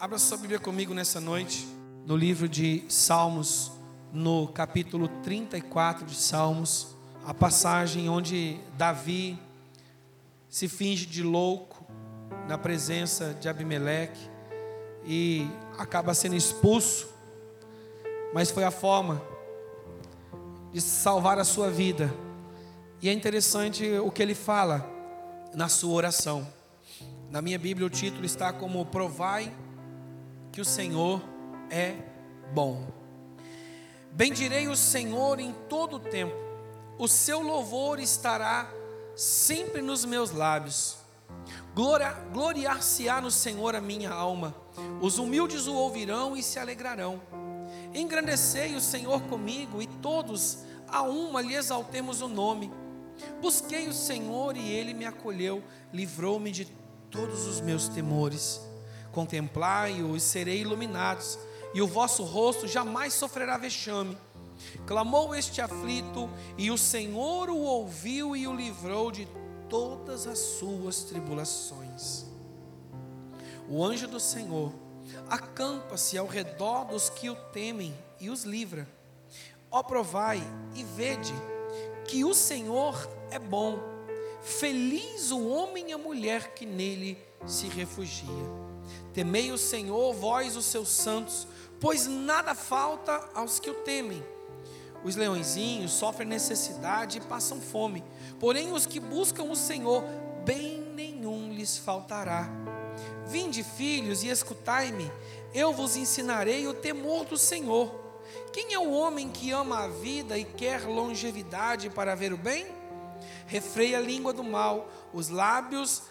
Abra sua Bíblia comigo nessa noite, no livro de Salmos, no capítulo 34 de Salmos, a passagem onde Davi se finge de louco na presença de Abimeleque e acaba sendo expulso, mas foi a forma de salvar a sua vida. E é interessante o que ele fala na sua oração. Na minha Bíblia o título está como Provai que o Senhor é bom. Bendirei o Senhor em todo o tempo, o seu louvor estará sempre nos meus lábios. Gloriar-se-á no Senhor a minha alma, os humildes o ouvirão e se alegrarão. Engrandecei o Senhor comigo e todos a uma lhe exaltemos o nome. Busquei o Senhor e ele me acolheu, livrou-me de todos os meus temores. Contemplai-o e serei iluminados, e o vosso rosto jamais sofrerá vexame. Clamou este aflito, e o Senhor o ouviu e o livrou de todas as suas tribulações. O anjo do Senhor acampa-se ao redor dos que o temem e os livra. Ó provai e vede que o Senhor é bom. Feliz o homem e a mulher que nele se refugia. Temei o Senhor, vós os seus santos, pois nada falta aos que o temem. Os leõezinhos sofrem necessidade e passam fome, porém os que buscam o Senhor, bem nenhum lhes faltará. Vinde, filhos, e escutai-me, eu vos ensinarei o temor do Senhor. Quem é o homem que ama a vida e quer longevidade para ver o bem? Refreia a língua do mal, os lábios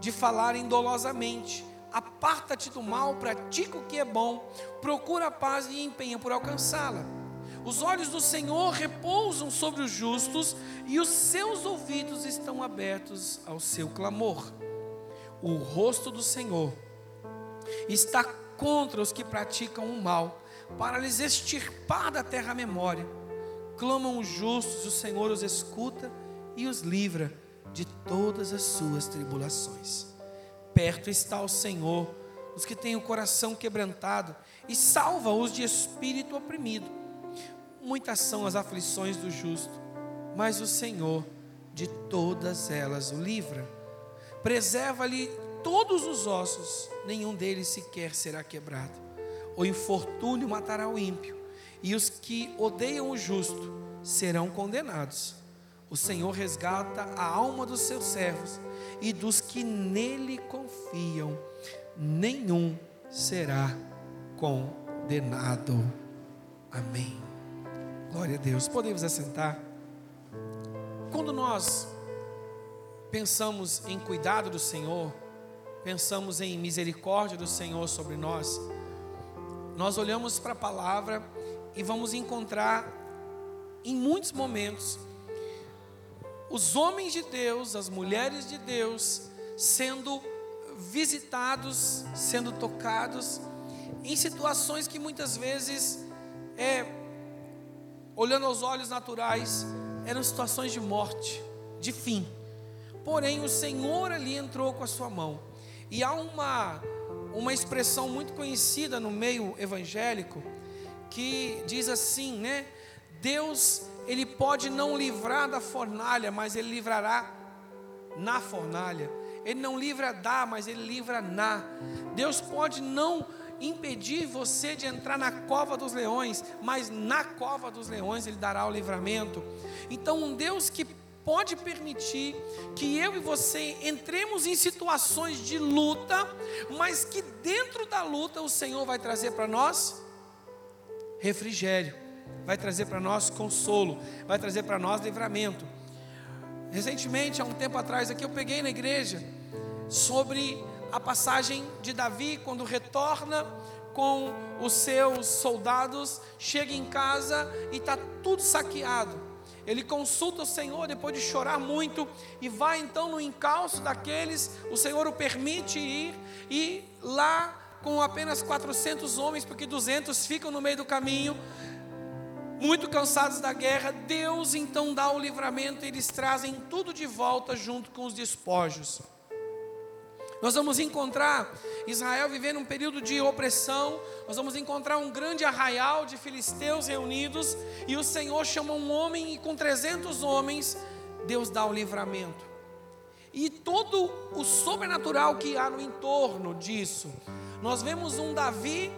de falarem dolosamente. Aparta-te do mal, pratica o que é bom, procura a paz e empenha por alcançá-la. Os olhos do Senhor repousam sobre os justos e os seus ouvidos estão abertos ao seu clamor. O rosto do Senhor está contra os que praticam o mal para lhes extirpar da terra a memória. Clamam os justos, o Senhor os escuta e os livra de todas as suas tribulações. Perto está o Senhor, os que têm o coração quebrantado, e salva-os de espírito oprimido. Muitas são as aflições do justo, mas o Senhor de todas elas o livra. Preserva-lhe todos os ossos, nenhum deles sequer será quebrado o infortúnio matará o ímpio, e os que odeiam o justo serão condenados. O Senhor resgata a alma dos seus servos, e dos que nele confiam, nenhum será condenado. Amém. Glória a Deus. Podemos assentar. Quando nós pensamos em cuidado do Senhor, pensamos em misericórdia do Senhor sobre nós, nós olhamos para a palavra e vamos encontrar em muitos momentos os homens de Deus, as mulheres de Deus sendo visitados, sendo tocados em situações que muitas vezes é olhando aos olhos naturais eram situações de morte, de fim. Porém, o Senhor ali entrou com a sua mão. E há uma uma expressão muito conhecida no meio evangélico que diz assim, né? Deus, ele pode não livrar da fornalha, mas ele livrará na fornalha. Ele não livra da, mas ele livra na. Deus pode não impedir você de entrar na cova dos leões, mas na cova dos leões ele dará o livramento. Então, um Deus que pode permitir que eu e você entremos em situações de luta, mas que dentro da luta o Senhor vai trazer para nós refrigério, vai trazer para nós consolo, vai trazer para nós livramento. Recentemente, há um tempo atrás, aqui eu peguei na igreja sobre a passagem de Davi quando retorna com os seus soldados, chega em casa e está tudo saqueado. Ele consulta o Senhor depois de chorar muito e vai então no encalço daqueles. O Senhor o permite ir e lá com apenas 400 homens, porque 200 ficam no meio do caminho, muito cansados da guerra, Deus então dá o livramento e eles trazem tudo de volta junto com os despojos. Nós vamos encontrar Israel vivendo um período de opressão, nós vamos encontrar um grande arraial de filisteus reunidos, e o Senhor chama um homem, e com 300 homens, Deus dá o livramento. E todo o sobrenatural que há no entorno disso. Nós vemos um Davi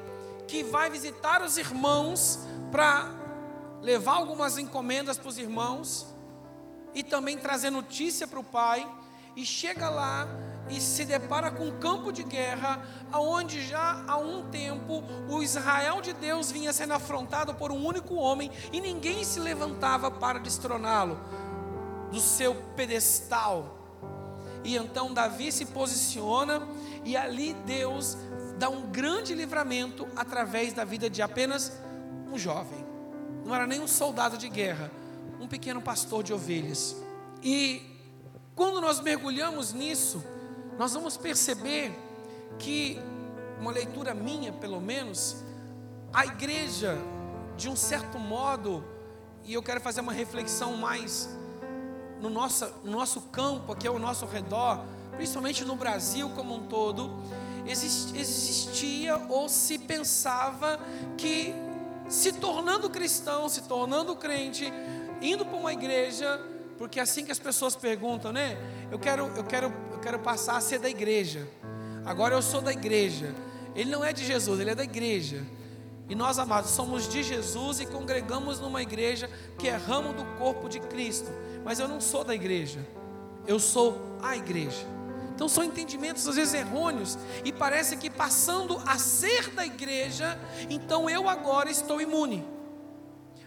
que vai visitar os irmãos para levar algumas encomendas para os irmãos e também trazer notícia para o pai. E chega lá e se depara com um campo de guerra, aonde já há um tempo o Israel de Deus vinha sendo afrontado por um único homem e ninguém se levantava para destroná-lo do seu pedestal. E então Davi se posiciona e ali Deus dá um grande livramento através da vida de apenas um jovem. Não era nem um soldado de guerra, um pequeno pastor de ovelhas. E quando nós mergulhamos nisso, nós vamos perceber que, uma leitura minha pelo menos, a igreja, de um certo modo, e eu quero fazer uma reflexão mais no nosso, no nosso campo, aqui ao nosso redor, principalmente no Brasil como um todo, existia ou se pensava que se tornando cristão, se tornando crente, indo para uma igreja, porque é assim que as pessoas perguntam, né? Eu quero, eu quero, eu quero passar a ser da igreja. Agora eu sou da igreja. Ele não é de Jesus, ele é da igreja. E nós, amados, somos de Jesus e congregamos numa igreja que é ramo do corpo de Cristo. Mas eu não sou da igreja, eu sou a igreja. Então são entendimentos às vezes errôneos e parece que passando a ser da igreja, então eu agora estou imune.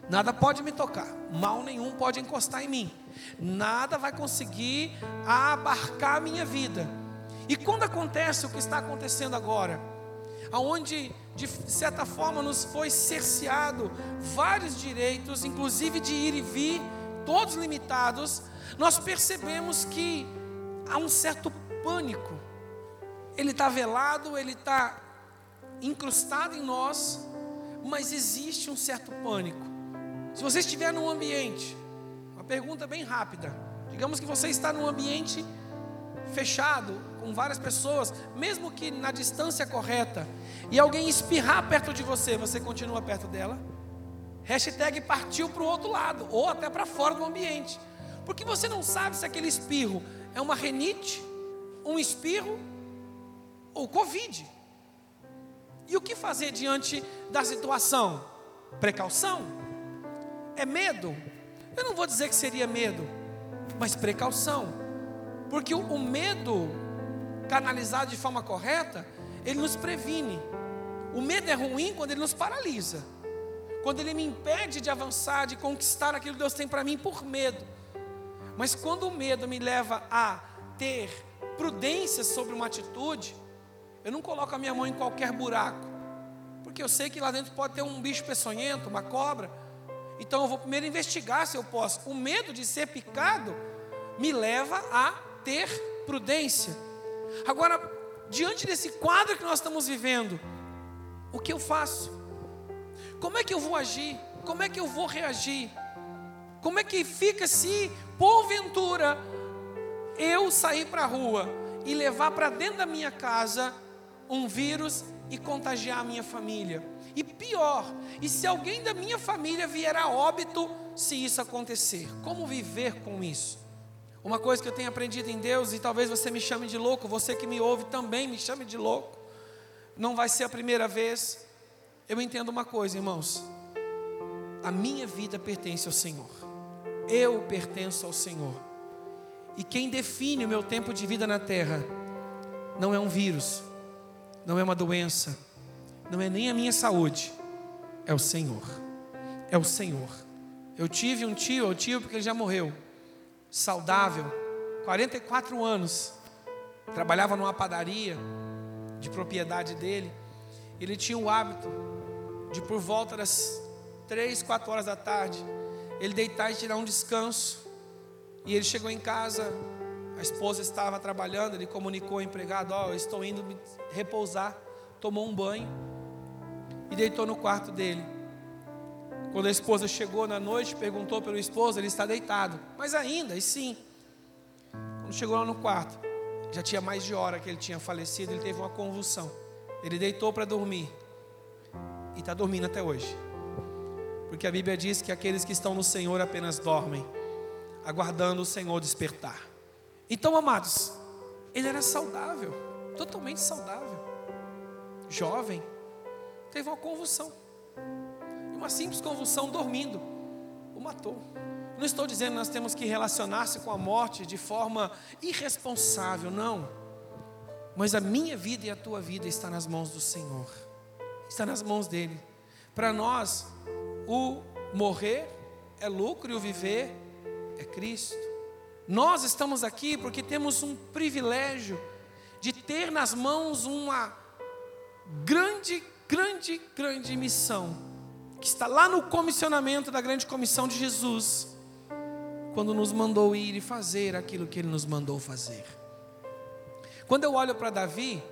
Nada pode me tocar, mal nenhum pode encostar em mim. Nada vai conseguir abarcar a minha vida. E quando acontece o que está acontecendo agora, aonde de certa forma nos foi cerceado vários direitos, inclusive de ir e vir, todos limitados, nós percebemos que há um certo pânico. Ele está velado, ele está incrustado em nós, mas existe um certo pânico. Se você estiver num ambiente, uma pergunta bem rápida, digamos que você está num ambiente fechado, com várias pessoas, mesmo que na distância correta, e alguém espirrar perto de você, você continua perto dela? Hashtag partiu para o outro lado, ou até para fora do ambiente. Porque você não sabe se aquele espirro é uma renite, um espirro ou Covid. E o que fazer diante da situação? Precaução é medo. Eu não vou dizer que seria medo, mas precaução. Porque o, medo, canalizado de forma correta, ele nos previne. O medo é ruim quando ele nos paralisa. Quando ele me impede de avançar, de conquistar aquilo que Deus tem para mim por medo. Mas quando o medo me leva a ter prudência sobre uma atitude, eu não coloco a minha mão em qualquer buraco. Porque eu sei que lá dentro pode ter um bicho peçonhento, uma cobra. Então eu vou primeiro investigar se eu posso. O medo de ser picado me leva a ter prudência. Agora, diante desse quadro que nós estamos vivendo, o que eu faço? Como é que eu vou agir? Como é que eu vou reagir? Como é que fica se, porventura, eu sair para a rua e levar para dentro da minha casa um vírus e contagiar a minha família? E pior, e se alguém da minha família vier a óbito se isso acontecer? Como viver com isso? Uma coisa que eu tenho aprendido em Deus, e talvez você me chame de louco, você que me ouve também me chame de louco, não vai ser a primeira vez. Eu entendo uma coisa, irmãos: a minha vida pertence ao Senhor, eu pertenço ao Senhor, e quem define o meu tempo de vida na terra não é um vírus, não é uma doença, não é nem a minha saúde, é o Senhor. É o Senhor. Eu tive um tio, o tio porque ele já morreu, saudável, 44 anos, trabalhava numa padaria de propriedade dele. Ele tinha o hábito de por volta das três, quatro horas da tarde, ele deitar e tirar um descanso. E ele chegou em casa, a esposa estava trabalhando, ele comunicou ao empregado: Ó, oh, estou indo me repousar. Tomou um banho e deitou no quarto dele. Quando a esposa chegou na noite, perguntou pelo esposo, ele está deitado. Mas ainda, e sim. Quando chegou lá no quarto, já tinha mais de hora que ele tinha falecido, ele teve uma convulsão. Ele deitou para dormir e está dormindo até hoje. Porque a Bíblia diz que aqueles que estão no Senhor apenas dormem, aguardando o Senhor despertar. Então, amados, ele era saudável, totalmente saudável, jovem, teve uma convulsão, e uma simples convulsão dormindo, o matou. Não estou dizendo que nós temos que relacionar-se com a morte de forma irresponsável, não. Mas a minha vida e a tua vida está nas mãos do Senhor, está nas mãos dEle. Para nós, o morrer é lucro e o viver é Cristo. Nós estamos aqui porque temos um privilégio de ter nas mãos uma grande, grande, grande missão, que está lá no comissionamento da grande comissão de Jesus, quando nos mandou ir e fazer aquilo que ele nos mandou fazer. Quando eu olho para Davi,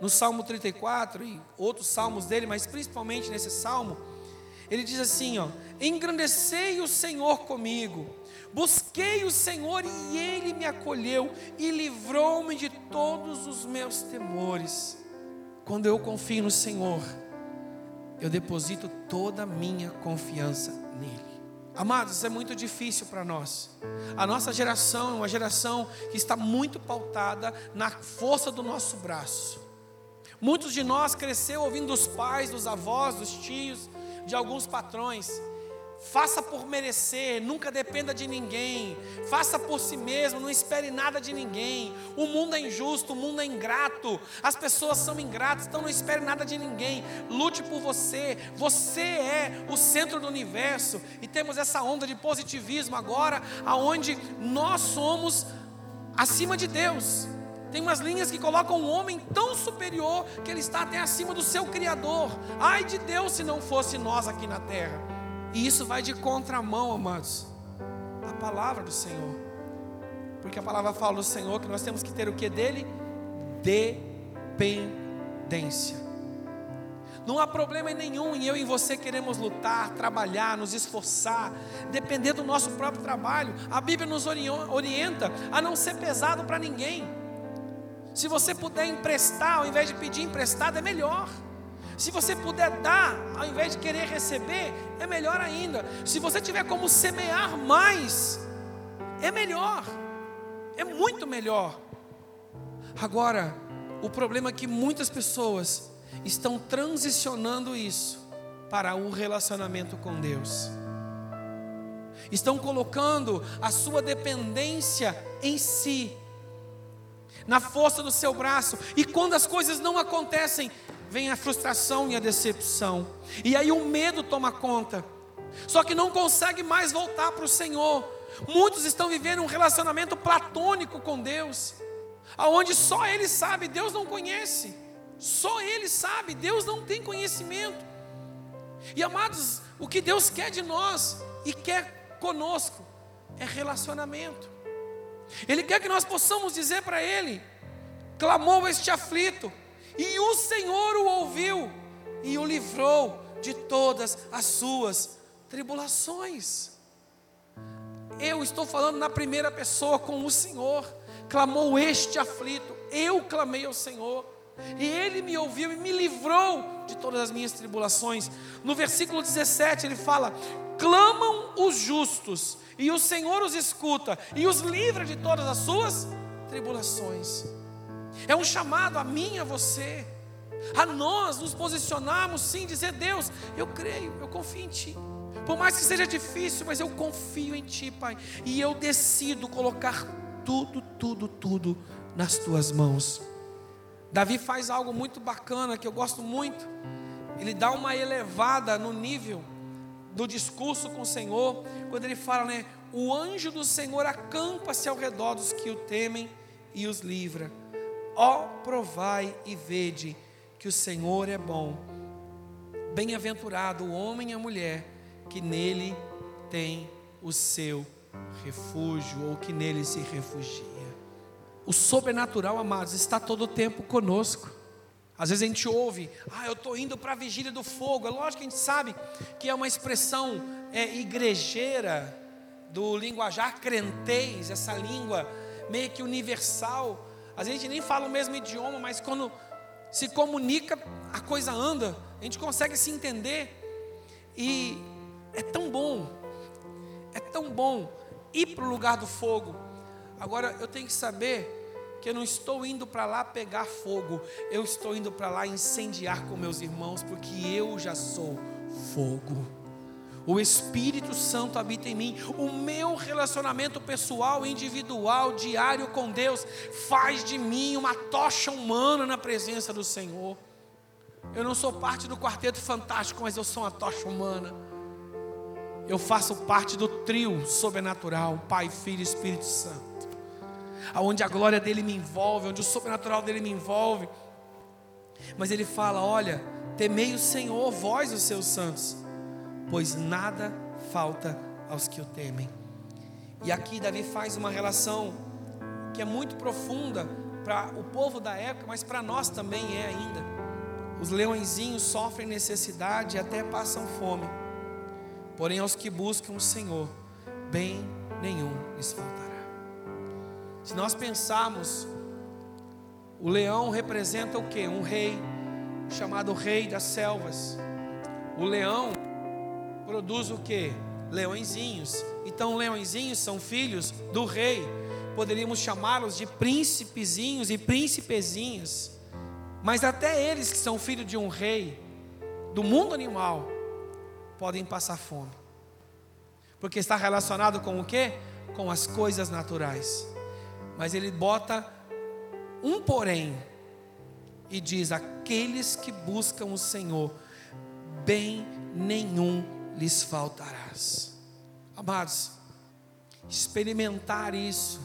no Salmo 34 e outros salmos dele, mas principalmente nesse salmo, ele diz assim, ó: "Engrandecei o Senhor comigo, Busquei o Senhor e Ele me acolheu e livrou-me de todos os meus temores. Quando eu confio no Senhor, eu deposito toda a minha confiança nele. Amados, isso é muito difícil para nós. A nossa geração é uma geração que está muito pautada na força do nosso braço. Muitos de nós cresceu ouvindo dos pais, dos avós, dos tios, de alguns patrões Faça por merecer, nunca dependa de ninguém. Faça por si mesmo, não espere nada de ninguém. O mundo é injusto, o mundo é ingrato. As pessoas são ingratas, então não espere nada de ninguém. Lute por você. Você é o centro do universo. E temos essa onda de positivismo agora, aonde nós somos acima de Deus. Tem umas linhas que colocam um homem tão superior que ele está até acima do seu Criador. Ai de Deus se não fosse nós aqui na terra. E isso vai de contramão, amados, a palavra do Senhor. Porque a palavra fala do Senhor que nós temos que ter o que dele? Dependência. Não há problema nenhum em eu e você queremos lutar, trabalhar, nos esforçar, depender do nosso próprio trabalho. A Bíblia nos orienta a não ser pesado para ninguém. Se você puder emprestar, ao invés de pedir emprestado, é melhor. Se você puder dar, ao invés de querer receber, é melhor ainda. Se você tiver como semear mais, é melhor. É muito melhor. Agora, o problema é que muitas pessoas estão transicionando isso para o relacionamento com Deus. Estão colocando a sua dependência em si, na força do seu braço, e quando as coisas não acontecem, vem a frustração e a decepção. E aí o medo toma conta. Só que não consegue mais voltar para o Senhor. Muitos estão vivendo um relacionamento platônico com Deus, aonde só ele sabe, Deus não conhece. Só ele sabe, Deus não tem conhecimento. E amados, o que Deus quer de nós e quer conosco é relacionamento. Ele quer que nós possamos dizer para ele: clamou este aflito, e o Senhor o ouviu e o livrou de todas as suas tribulações. Eu estou falando na primeira pessoa com o Senhor. Clamou este aflito, eu clamei ao Senhor, e ele me ouviu e me livrou de todas as minhas tribulações. No versículo 17 ele fala: Clamam os justos, e o Senhor os escuta e os livra de todas as suas tribulações. É um chamado a mim a você, a nós nos posicionarmos sim, dizer: Deus, eu creio, eu confio em Ti. Por mais que seja difícil, mas eu confio em Ti, Pai. E eu decido colocar tudo, tudo, tudo nas Tuas mãos. Davi faz algo muito bacana que eu gosto muito. Ele dá uma elevada no nível do discurso com o Senhor, quando ele fala, né? O anjo do Senhor acampa-se ao redor dos que o temem e os livra. Ó, provai e vede que o Senhor é bom. Bem-aventurado o homem e a mulher que nele tem o seu refúgio ou que nele se refugia. O sobrenatural, amados, está todo o tempo conosco. Às vezes a gente ouve, ah, eu estou indo para a vigília do fogo. É lógico que a gente sabe que é uma expressão é, igrejeira do linguajar crentez, essa língua meio que universal a gente nem fala o mesmo idioma, mas quando se comunica, a coisa anda, a gente consegue se entender. E é tão bom, é tão bom ir para o lugar do fogo. Agora eu tenho que saber que eu não estou indo para lá pegar fogo, eu estou indo para lá incendiar com meus irmãos, porque eu já sou fogo. O Espírito Santo habita em mim. O meu relacionamento pessoal, individual, diário com Deus, faz de mim uma tocha humana na presença do Senhor. Eu não sou parte do quarteto fantástico, mas eu sou uma tocha humana. Eu faço parte do trio sobrenatural, Pai, Filho e Espírito Santo. Aonde a glória dele me envolve, onde o sobrenatural dele me envolve. Mas ele fala: Olha, temei o Senhor, vós os seus santos pois nada falta aos que o temem. E aqui Davi faz uma relação que é muito profunda para o povo da época, mas para nós também é ainda. Os leõezinhos sofrem necessidade e até passam fome. Porém, aos que buscam o Senhor, bem nenhum lhes faltará. Se nós pensarmos, o leão representa o que? Um rei, chamado Rei das Selvas. O leão produz o que? Leõezinhos. Então, leõezinhos são filhos do rei. Poderíamos chamá-los de príncipezinhos e príncipezinhas. Mas até eles que são filhos de um rei, do mundo animal, podem passar fome. Porque está relacionado com o que? Com as coisas naturais. Mas ele bota um porém e diz: aqueles que buscam o Senhor, bem nenhum lhes faltarás. Amados, experimentar isso,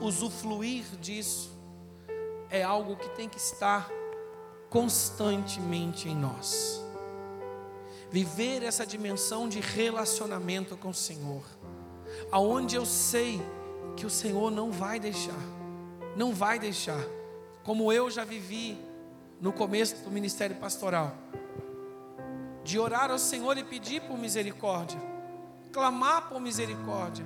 usufruir disso, é algo que tem que estar constantemente em nós. Viver essa dimensão de relacionamento com o Senhor, aonde eu sei que o Senhor não vai deixar, não vai deixar, como eu já vivi no começo do ministério pastoral de orar ao Senhor e pedir por misericórdia, clamar por misericórdia.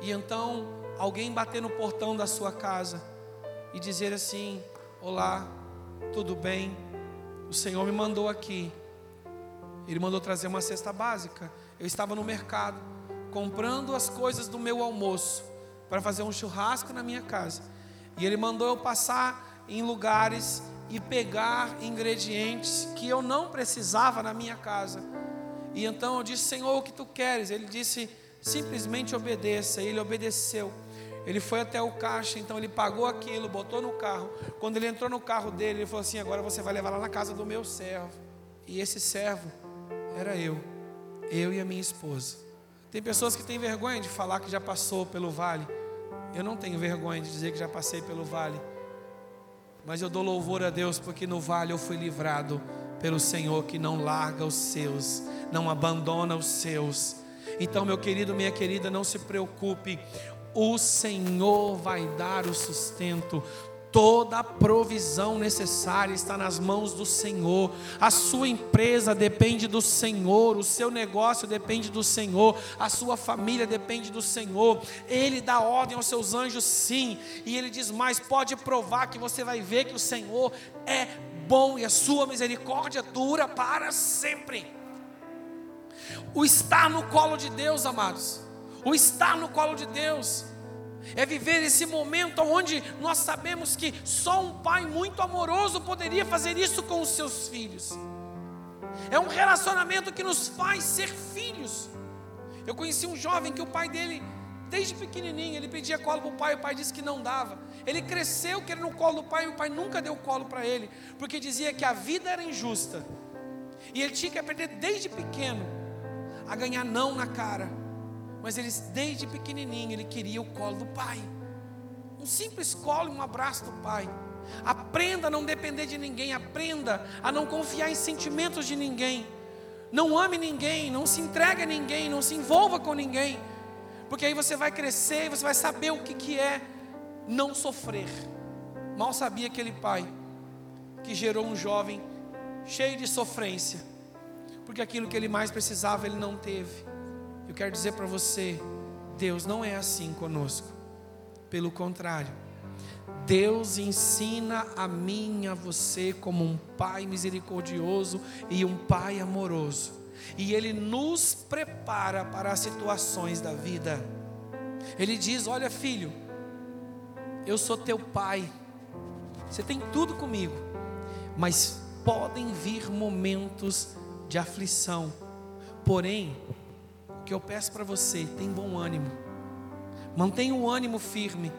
E então alguém bater no portão da sua casa e dizer assim: Olá, tudo bem? O Senhor me mandou aqui. Ele mandou trazer uma cesta básica. Eu estava no mercado comprando as coisas do meu almoço para fazer um churrasco na minha casa. E ele mandou eu passar em lugares e pegar ingredientes que eu não precisava na minha casa. E então eu disse: Senhor, o que tu queres? Ele disse: simplesmente obedeça. E ele obedeceu. Ele foi até o caixa, então ele pagou aquilo, botou no carro. Quando ele entrou no carro dele, ele falou assim: Agora você vai levar lá na casa do meu servo. E esse servo era eu, eu e a minha esposa. Tem pessoas que têm vergonha de falar que já passou pelo vale. Eu não tenho vergonha de dizer que já passei pelo vale. Mas eu dou louvor a Deus porque no vale eu fui livrado pelo Senhor que não larga os seus, não abandona os seus. Então, meu querido, minha querida, não se preocupe. O Senhor vai dar o sustento. Toda a provisão necessária está nas mãos do Senhor. A sua empresa depende do Senhor, o seu negócio depende do Senhor, a sua família depende do Senhor. Ele dá ordem aos seus anjos, sim, e ele diz mais: pode provar que você vai ver que o Senhor é bom e a sua misericórdia dura para sempre. O estar no colo de Deus, amados, o estar no colo de Deus é viver esse momento onde nós sabemos que só um pai muito amoroso poderia fazer isso com os seus filhos. É um relacionamento que nos faz ser filhos. Eu conheci um jovem que o pai dele, desde pequenininho, ele pedia colo para o pai, o pai disse que não dava. Ele cresceu querendo o colo do pai e o pai nunca deu colo para ele, porque dizia que a vida era injusta. E ele tinha que aprender desde pequeno a ganhar não na cara mas ele, desde pequenininho, ele queria o colo do pai. Um simples colo e um abraço do pai. Aprenda a não depender de ninguém, aprenda a não confiar em sentimentos de ninguém. Não ame ninguém, não se entregue a ninguém, não se envolva com ninguém. Porque aí você vai crescer e você vai saber o que, que é não sofrer. Mal sabia aquele pai que gerou um jovem cheio de sofrência, porque aquilo que ele mais precisava ele não teve. Eu quero dizer para você, Deus não é assim conosco. Pelo contrário, Deus ensina a mim a você como um pai misericordioso e um pai amoroso. E ele nos prepara para as situações da vida. Ele diz: "Olha, filho, eu sou teu pai. Você tem tudo comigo. Mas podem vir momentos de aflição. Porém, que eu peço para você, tem bom ânimo. Mantenha o ânimo firme.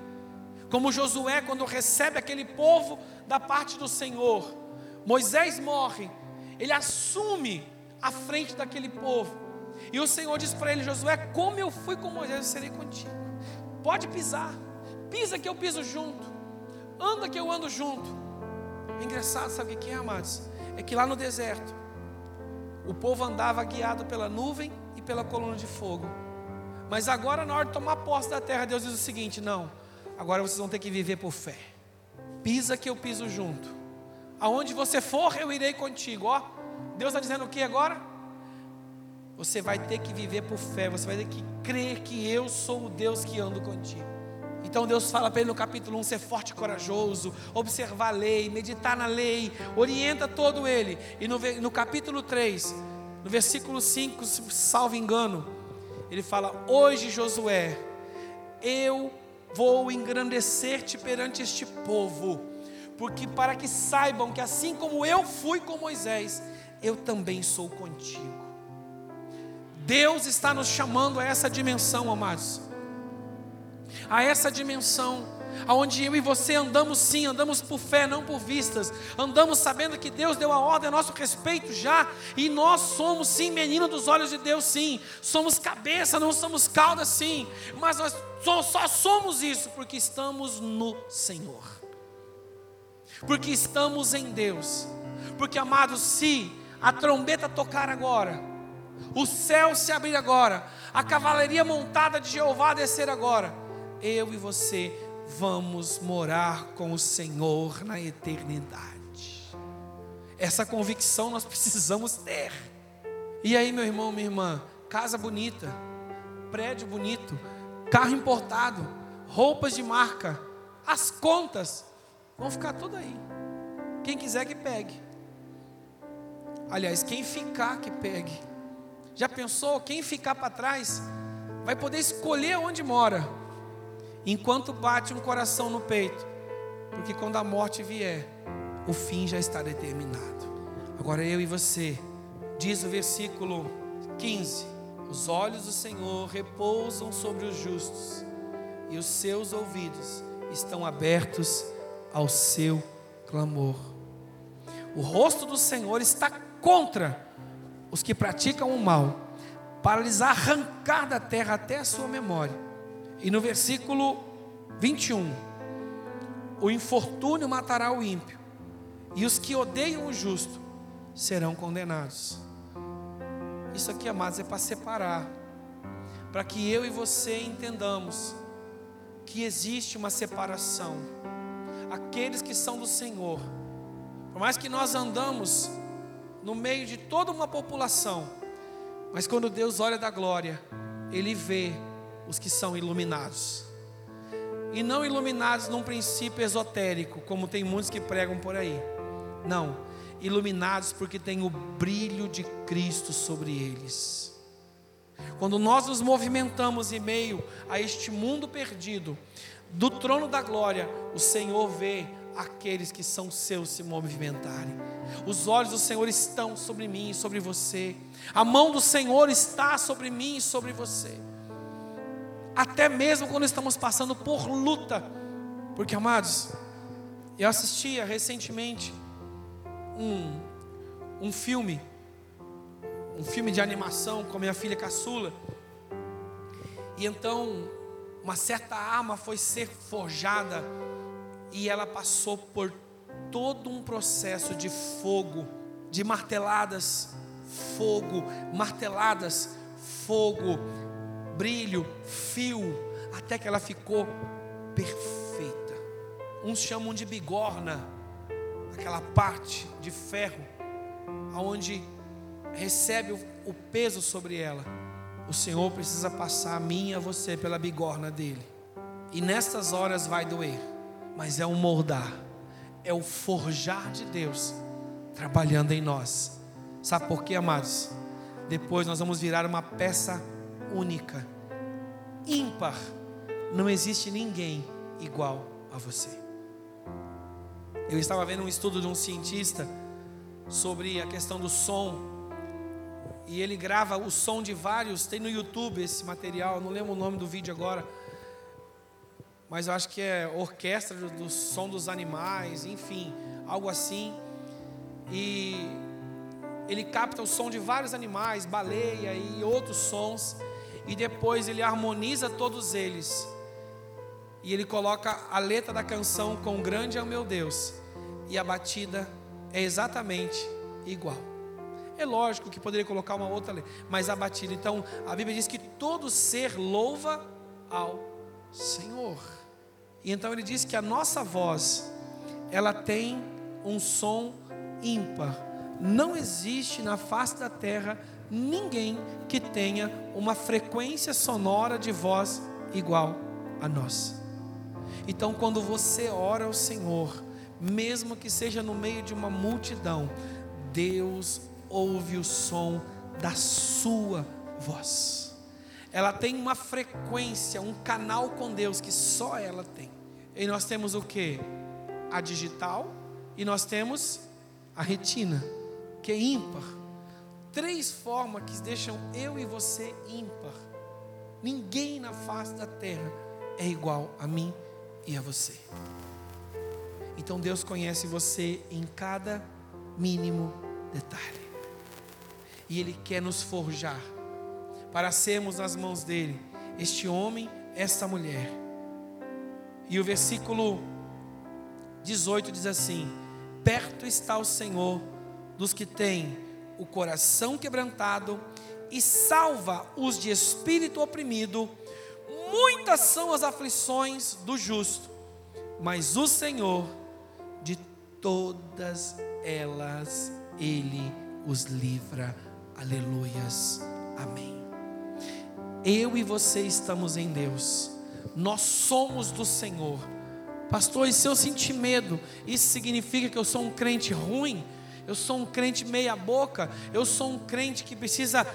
Como Josué, quando recebe aquele povo da parte do Senhor, Moisés morre, ele assume a frente daquele povo. E o Senhor diz para ele: Josué, como eu fui com Moisés, eu serei contigo. Pode pisar, pisa que eu piso junto, anda que eu ando junto. É engraçado, sabe o que é, amados? É que lá no deserto, o povo andava guiado pela nuvem e pela coluna de fogo. Mas agora, na hora de tomar posse da terra, Deus diz o seguinte: não, agora vocês vão ter que viver por fé. Pisa que eu piso junto. Aonde você for, eu irei contigo. Ó, Deus está dizendo o que agora? Você vai ter que viver por fé, você vai ter que crer que eu sou o Deus que ando contigo. Então Deus fala para ele no capítulo 1 ser forte e corajoso, observar a lei, meditar na lei, orienta todo ele. E no, no capítulo 3, no versículo 5, salvo engano, ele fala: Hoje, Josué, eu vou engrandecer-te perante este povo, porque para que saibam que assim como eu fui com Moisés, eu também sou contigo. Deus está nos chamando a essa dimensão, amados, a essa dimensão aonde eu e você andamos sim, andamos por fé, não por vistas, andamos sabendo que Deus deu a ordem a nosso respeito já, e nós somos sim menino dos olhos de Deus, sim, somos cabeça, não somos cauda, sim, mas nós só, só somos isso porque estamos no Senhor, porque estamos em Deus, porque amados, se a trombeta tocar agora, o céu se abrir agora, a cavalaria montada de Jeová descer agora, eu e você vamos morar com o Senhor na eternidade. Essa convicção nós precisamos ter. E aí, meu irmão, minha irmã, casa bonita, prédio bonito, carro importado, roupas de marca, as contas vão ficar tudo aí. Quem quiser que pegue. Aliás, quem ficar que pegue. Já pensou? Quem ficar para trás vai poder escolher onde mora enquanto bate um coração no peito, porque quando a morte vier, o fim já está determinado. Agora eu e você, diz o versículo 15: Os olhos do Senhor repousam sobre os justos, e os seus ouvidos estão abertos ao seu clamor. O rosto do Senhor está contra os que praticam o mal, para lhes arrancar da terra até a sua memória e no versículo 21, o infortúnio matará o ímpio, e os que odeiam o justo serão condenados. Isso aqui, amados, é para separar, para que eu e você entendamos que existe uma separação. Aqueles que são do Senhor, por mais que nós andamos no meio de toda uma população, mas quando Deus olha da glória, Ele vê os que são iluminados. E não iluminados num princípio esotérico, como tem muitos que pregam por aí. Não, iluminados porque tem o brilho de Cristo sobre eles. Quando nós nos movimentamos em meio a este mundo perdido, do trono da glória, o Senhor vê aqueles que são seus se movimentarem. Os olhos do Senhor estão sobre mim e sobre você. A mão do Senhor está sobre mim e sobre você até mesmo quando estamos passando por luta. Porque, amados, eu assistia recentemente um, um filme, um filme de animação com a minha filha caçula. E então, uma certa arma foi ser forjada e ela passou por todo um processo de fogo, de marteladas, fogo, marteladas, fogo, brilho, fio, até que ela ficou perfeita. Uns chamam de bigorna, aquela parte de ferro, aonde recebe o peso sobre ela. O Senhor precisa passar a mim e a você pela bigorna dele. E nessas horas vai doer. mas é um moldar, é o forjar de Deus trabalhando em nós. Sabe por quê, amados? Depois nós vamos virar uma peça única, ímpar. Não existe ninguém igual a você. Eu estava vendo um estudo de um cientista sobre a questão do som. E ele grava o som de vários, tem no YouTube esse material, não lembro o nome do vídeo agora. Mas eu acho que é orquestra do, do som dos animais, enfim, algo assim. E ele capta o som de vários animais, baleia e outros sons, e depois ele harmoniza todos eles. E ele coloca a letra da canção com grande é o meu Deus, e a batida é exatamente igual. É lógico que poderia colocar uma outra letra, mas a batida. Então, a Bíblia diz que todo ser louva ao Senhor. E então ele diz que a nossa voz, ela tem um som ímpar. Não existe na face da terra ninguém que tenha uma frequência sonora de voz igual a nós. Então, quando você ora ao Senhor, mesmo que seja no meio de uma multidão, Deus ouve o som da sua voz. Ela tem uma frequência, um canal com Deus que só ela tem. E nós temos o que? A digital e nós temos a retina, que é ímpar. Três formas que deixam eu e você ímpar. Ninguém na face da terra é igual a mim e a você. Então Deus conhece você em cada mínimo detalhe. E Ele quer nos forjar para sermos nas mãos dele, este homem, esta mulher. E o versículo 18 diz assim: Perto está o Senhor dos que têm o coração quebrantado e salva os de espírito oprimido. Muitas são as aflições do justo, mas o Senhor de todas elas ele os livra. Aleluias. Amém. Eu e você estamos em Deus. Nós somos do Senhor. Pastor, e se eu sentir medo, isso significa que eu sou um crente ruim? Eu sou um crente meia-boca? Eu sou um crente que precisa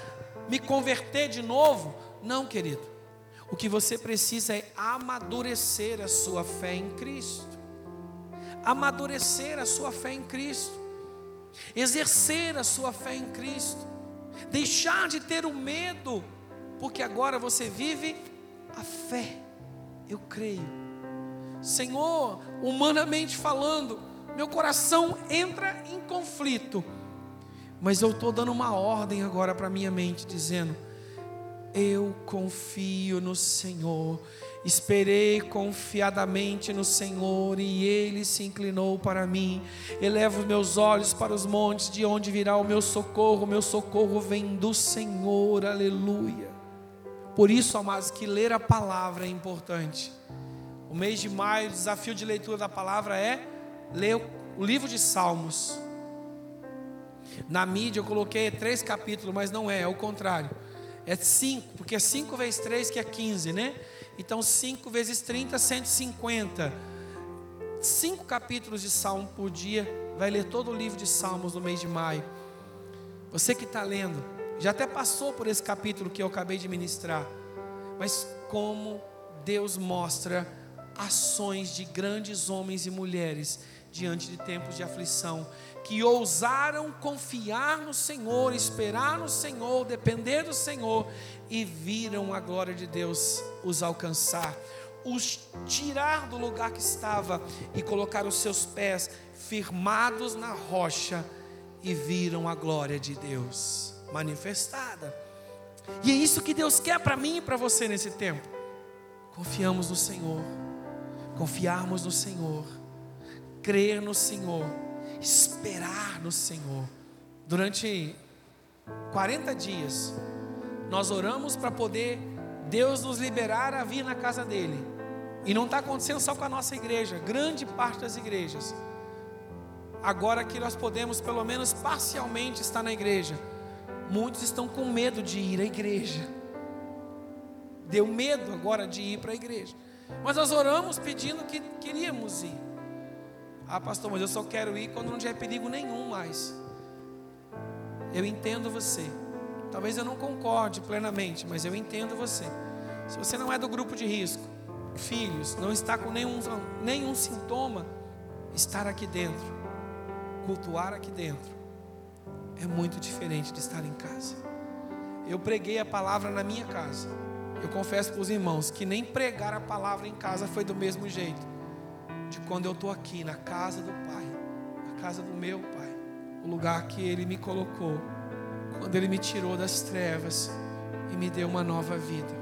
me converter de novo? Não, querido. O que você precisa é amadurecer a sua fé em Cristo amadurecer a sua fé em Cristo, exercer a sua fé em Cristo, deixar de ter o medo, porque agora você vive a fé. Eu creio, Senhor, humanamente falando, meu coração entra em conflito, mas eu estou dando uma ordem agora para minha mente, dizendo: Eu confio no Senhor Esperei confiadamente no Senhor e ele se inclinou para mim. Elevo meus olhos para os montes, de onde virá o meu socorro? O meu socorro vem do Senhor, aleluia. Por isso, amados, que ler a palavra é importante. O mês de maio, o desafio de leitura da palavra é ler o livro de Salmos. Na mídia eu coloquei três capítulos, mas não é, é o contrário. É cinco, porque é cinco vezes três que é quinze, né? Então, 5 vezes 30, 150. Cinco capítulos de Salmo por dia. Vai ler todo o livro de Salmos no mês de maio. Você que está lendo, já até passou por esse capítulo que eu acabei de ministrar. Mas como Deus mostra ações de grandes homens e mulheres diante de tempos de aflição, que ousaram confiar no Senhor, esperar no Senhor, depender do Senhor e viram a glória de Deus os alcançar, os tirar do lugar que estava e colocar os seus pés firmados na rocha e viram a glória de Deus manifestada. E é isso que Deus quer para mim e para você nesse tempo. Confiamos no Senhor, confiarmos no Senhor, crer no Senhor, esperar no Senhor. Durante 40 dias, nós oramos para poder Deus nos liberar a vir na casa dele. E não está acontecendo só com a nossa igreja, grande parte das igrejas. Agora que nós podemos, pelo menos parcialmente, estar na igreja, muitos estão com medo de ir à igreja. Deu medo agora de ir para a igreja. Mas nós oramos pedindo que queríamos ir. Ah, pastor, mas eu só quero ir quando não tiver perigo nenhum mais. Eu entendo você. Talvez eu não concorde plenamente, mas eu entendo você. Se você não é do grupo de risco, filhos, não está com nenhum, nenhum sintoma, estar aqui dentro, cultuar aqui dentro, é muito diferente de estar em casa. Eu preguei a palavra na minha casa. Eu confesso para os irmãos que nem pregar a palavra em casa foi do mesmo jeito de quando eu estou aqui na casa do Pai, na casa do meu Pai, o lugar que Ele me colocou, quando Ele me tirou das trevas e me deu uma nova vida,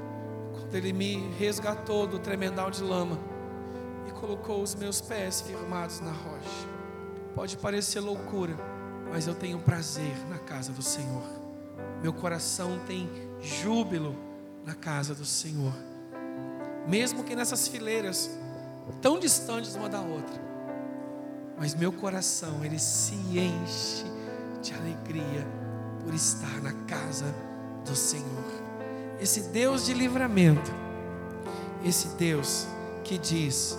quando Ele me resgatou do tremendal de lama e colocou os meus pés firmados na rocha. Pode parecer loucura, mas eu tenho prazer na casa do Senhor. Meu coração tem júbilo na casa do Senhor. Mesmo que nessas fileiras tão distantes uma da outra, mas meu coração ele se enche de alegria por estar na casa do Senhor. Esse Deus de livramento, esse Deus que diz: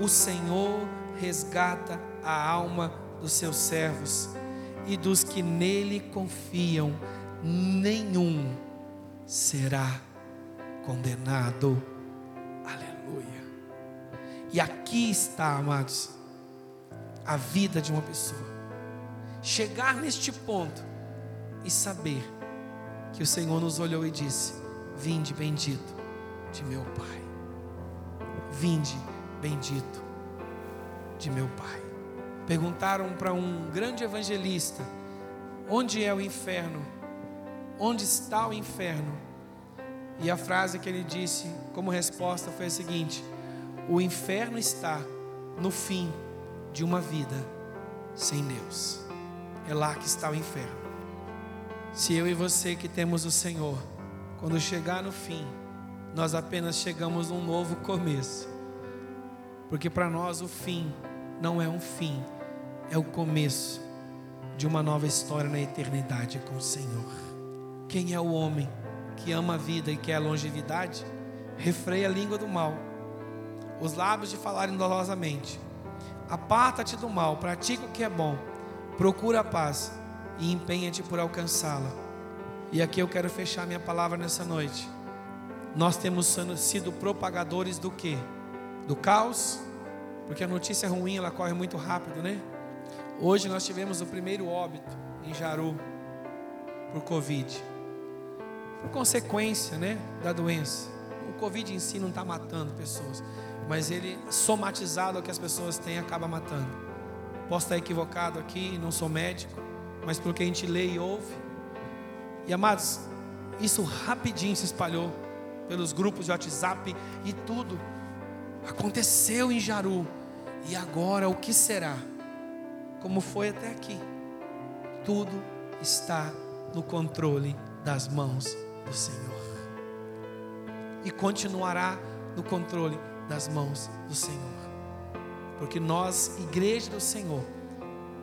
O Senhor resgata a alma dos seus servos e dos que nele confiam, nenhum será condenado. E aqui está, amados, a vida de uma pessoa. Chegar neste ponto e saber que o Senhor nos olhou e disse: Vinde bendito de meu Pai. Vinde bendito de meu Pai. Perguntaram para um grande evangelista: Onde é o inferno? Onde está o inferno? E a frase que ele disse como resposta foi a seguinte: O inferno está no fim de uma vida sem Deus. É lá que está o inferno. Se eu e você que temos o Senhor, quando chegar no fim, nós apenas chegamos a um novo começo. Porque para nós o fim não é um fim, é o começo de uma nova história na eternidade com o Senhor. Quem é o homem que ama a vida e quer a longevidade? Refreia a língua do mal, os lábios de falarem dolosamente. Aparta-te do mal, pratica o que é bom, procura a paz e empenha-te por alcançá-la. E aqui eu quero fechar minha palavra nessa noite. Nós temos sido propagadores do que? Do caos, porque a notícia ruim ela corre muito rápido, né? Hoje nós tivemos o primeiro óbito em Jaru por Covid, por consequência, né, da doença. O Covid em si não está matando pessoas, mas ele somatizado ao que as pessoas têm acaba matando. Posso estar equivocado aqui, não sou médico, mas pelo que a gente lê e ouve. E amados, isso rapidinho se espalhou pelos grupos de WhatsApp e tudo. Aconteceu em Jaru. E agora o que será? Como foi até aqui? Tudo está no controle das mãos do Senhor. E continuará no controle das mãos do Senhor. Porque nós, igreja do Senhor,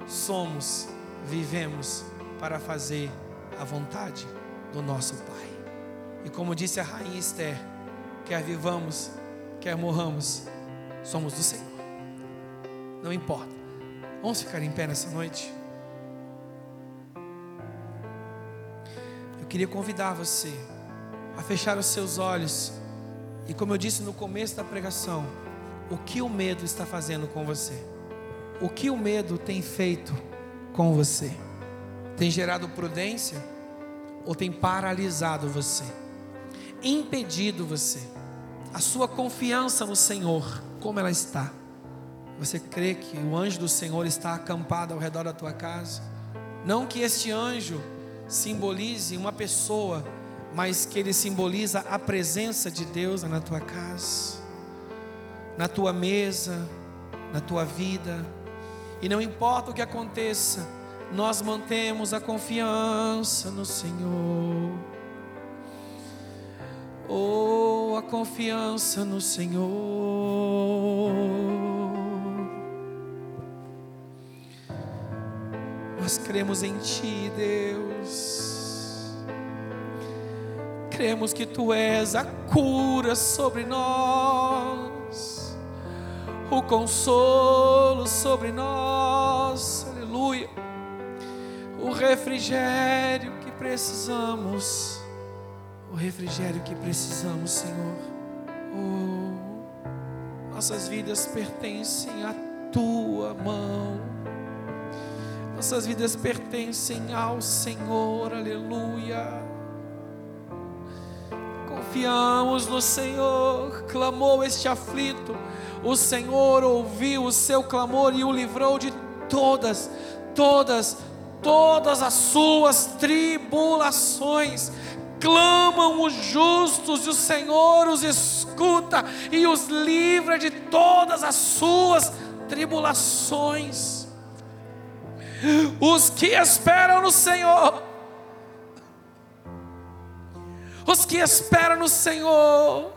somos vivemos para fazer a vontade do nosso Pai. E como disse a rainha Esther, quer vivamos, quer morramos, somos do Senhor. Não importa. Vamos ficar em pé nessa noite? Eu queria convidar você a fechar os seus olhos e, como eu disse no começo da pregação, o que o medo está fazendo com você? O que o medo tem feito com você? Tem gerado prudência ou tem paralisado você? Impedido você? A sua confiança no Senhor, como ela está? Você crê que o anjo do Senhor está acampado ao redor da tua casa? Não que este anjo simbolize uma pessoa, mas que ele simboliza a presença de Deus na tua casa, na tua mesa, na tua vida e não importa o que aconteça, nós mantemos a confiança no Senhor. Oh, a confiança no Senhor. Nós cremos em Ti, Deus. Cremos que Tu és a cura sobre nós o consolo sobre nós, aleluia, o refrigério que precisamos, o refrigério que precisamos, Senhor. Oh, nossas vidas pertencem à tua mão, nossas vidas pertencem ao Senhor, aleluia. Confiamos no Senhor, clamou este aflito o Senhor ouviu o seu clamor e o livrou de todas, todas, todas as suas tribulações. Clamam os justos e o Senhor os escuta e os livra de todas as suas tribulações. Os que esperam no Senhor, os que esperam no Senhor,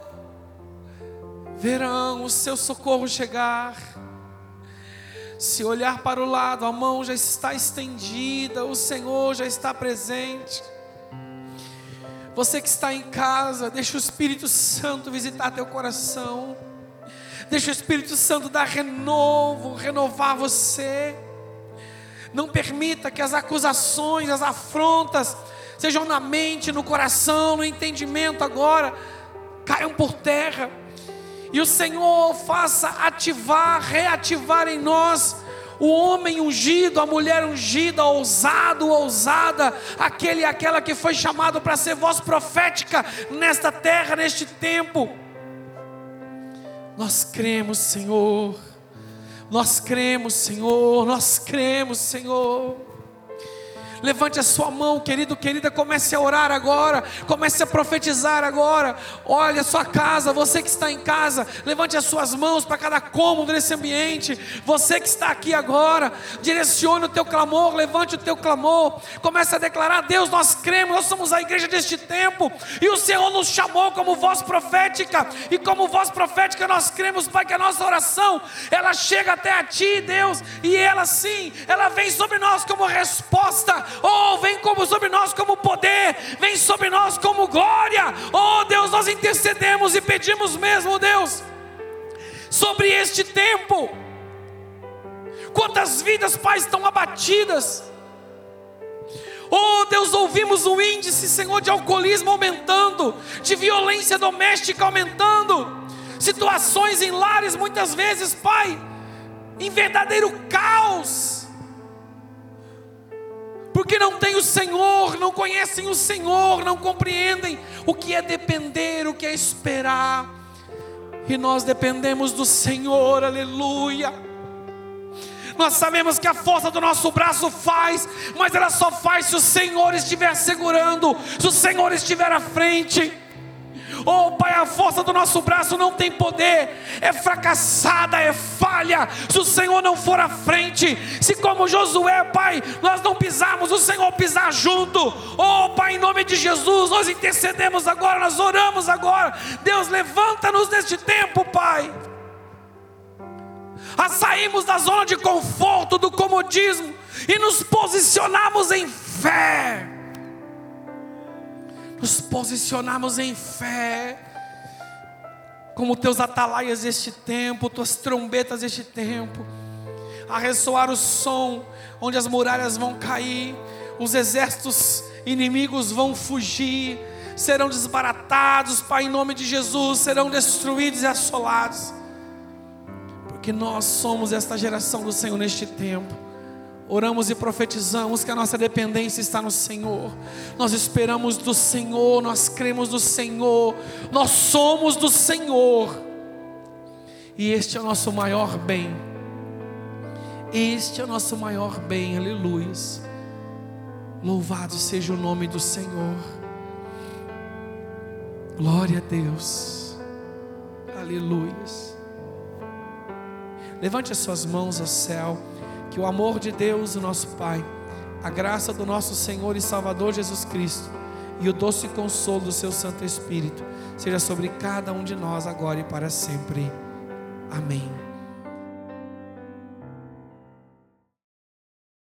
verão o seu socorro chegar. Se olhar para o lado, a mão já está estendida, o Senhor já está presente. Você que está em casa, deixa o Espírito Santo visitar teu coração. Deixa o Espírito Santo dar renovo, renovar você. Não permita que as acusações, as afrontas, sejam na mente, no coração, no entendimento agora, caiam por terra e o Senhor faça ativar, reativar em nós o homem ungido, a mulher ungida, ousado, ousada, aquele e aquela que foi chamado para ser voz profética nesta terra, neste tempo. Nós cremos, Senhor. Nós cremos, Senhor. Nós cremos, Senhor. Levante a sua mão, querido, querida, comece a orar agora, comece a profetizar agora. Olha a sua casa, você que está em casa, levante as suas mãos para cada cômodo nesse ambiente. Você que está aqui agora, direcione o teu clamor, levante o teu clamor, comece a declarar: Deus, nós cremos, nós somos a igreja deste tempo, e o Senhor nos chamou como voz profética, e como voz profética nós cremos, Pai, que a nossa oração ela chega até a Ti, Deus, e ela sim, ela vem sobre nós como resposta Oh, vem como sobre nós como poder, vem sobre nós como glória. Oh, Deus, nós intercedemos e pedimos mesmo, Deus, sobre este tempo. Quantas vidas, Pai, estão abatidas. Oh Deus, ouvimos o índice, Senhor, de alcoolismo aumentando, de violência doméstica aumentando, situações em lares muitas vezes, Pai, em verdadeiro caos porque não têm o Senhor, não conhecem o Senhor, não compreendem o que é depender, o que é esperar. E nós dependemos do Senhor, aleluia. Nós sabemos que a força do nosso braço faz, mas ela só faz se o Senhor estiver segurando, se o Senhor estiver à frente. Oh, Pai, a força do nosso braço não tem poder, é fracassada, é falha. Se o Senhor não for à frente, se como Josué, Pai, nós não pisarmos, o Senhor pisar junto. Oh, Pai, em nome de Jesus, nós intercedemos agora, nós oramos agora. Deus, levanta-nos neste tempo, Pai. A sairmos da zona de conforto, do comodismo e nos posicionarmos em fé nos posicionarmos em fé, como teus atalaias deste tempo, tuas trombetas deste tempo, a ressoar o som, onde as muralhas vão cair, os exércitos inimigos vão fugir, serão desbaratados, Pai, em nome de Jesus, serão destruídos e assolados, porque nós somos esta geração do Senhor neste tempo oramos e profetizamos que a nossa dependência está no Senhor. Nós esperamos do Senhor, nós cremos no Senhor, nós somos do Senhor. E este é o nosso maior bem. Este é o nosso maior bem, aleluia. Louvado seja o nome do Senhor. Glória a Deus. Aleluia. Levante as suas mãos ao céu. Que o amor de Deus, o nosso Pai, a graça do nosso Senhor e Salvador Jesus Cristo e o doce consolo do seu Santo Espírito seja sobre cada um de nós agora e para sempre. Amém.